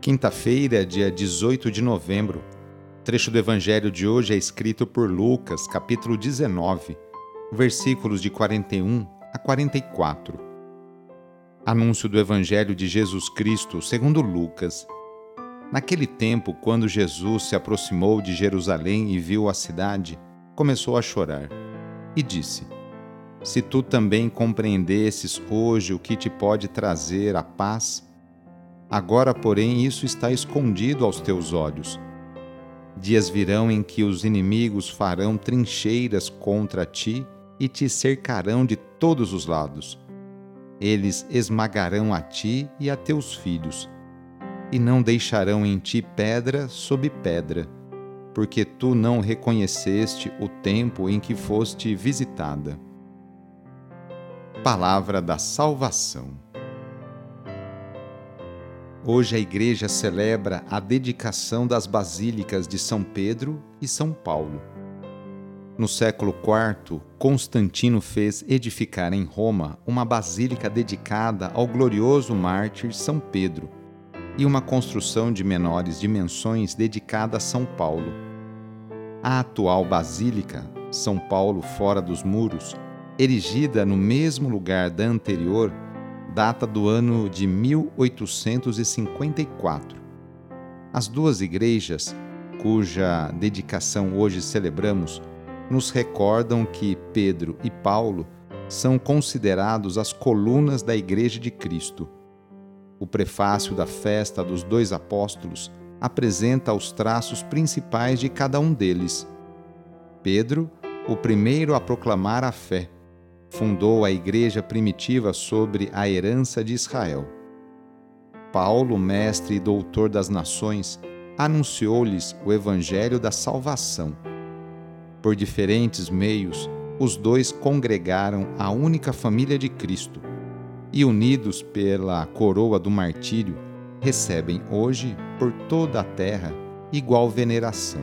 Quinta-feira, dia 18 de novembro. O trecho do evangelho de hoje é escrito por Lucas, capítulo 19, versículos de 41 a 44. Anúncio do evangelho de Jesus Cristo, segundo Lucas. Naquele tempo, quando Jesus se aproximou de Jerusalém e viu a cidade, começou a chorar e disse: Se tu também compreendesses hoje o que te pode trazer a paz, Agora, porém, isso está escondido aos teus olhos. Dias virão em que os inimigos farão trincheiras contra ti e te cercarão de todos os lados. Eles esmagarão a ti e a teus filhos, e não deixarão em ti pedra sob pedra, porque tu não reconheceste o tempo em que foste visitada. Palavra da Salvação. Hoje a Igreja celebra a dedicação das basílicas de São Pedro e São Paulo. No século IV, Constantino fez edificar em Roma uma basílica dedicada ao glorioso mártir São Pedro e uma construção de menores dimensões dedicada a São Paulo. A atual basílica, São Paulo fora dos muros, erigida no mesmo lugar da anterior, data do ano de 1854. As duas igrejas, cuja dedicação hoje celebramos, nos recordam que Pedro e Paulo são considerados as colunas da Igreja de Cristo. O prefácio da festa dos dois apóstolos apresenta os traços principais de cada um deles. Pedro, o primeiro a proclamar a fé fundou a igreja primitiva sobre a herança de Israel. Paulo, mestre e doutor das nações, anunciou-lhes o evangelho da salvação. Por diferentes meios, os dois congregaram a única família de Cristo e, unidos pela coroa do martírio, recebem hoje, por toda a terra, igual veneração.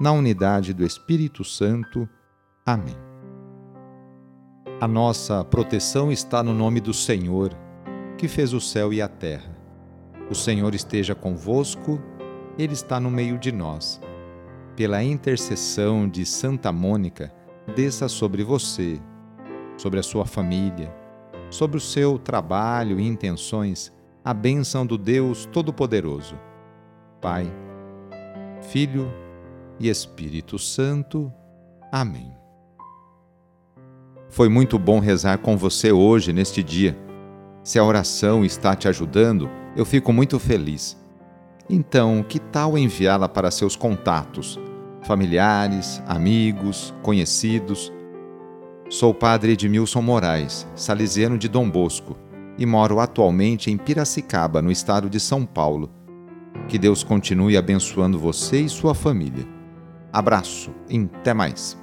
na unidade do Espírito Santo. Amém. A nossa proteção está no nome do Senhor, que fez o céu e a terra. O Senhor esteja convosco, Ele está no meio de nós. pela intercessão de Santa Mônica, desça sobre você, sobre a sua família, sobre o seu trabalho e intenções, a bênção do Deus Todo-Poderoso. Pai, Filho e Espírito Santo. Amém. Foi muito bom rezar com você hoje, neste dia. Se a oração está te ajudando, eu fico muito feliz. Então, que tal enviá-la para seus contatos, familiares, amigos, conhecidos? Sou o padre Edmilson Moraes, salesiano de Dom Bosco, e moro atualmente em Piracicaba, no estado de São Paulo. Que Deus continue abençoando você e sua família. Abraço e até mais.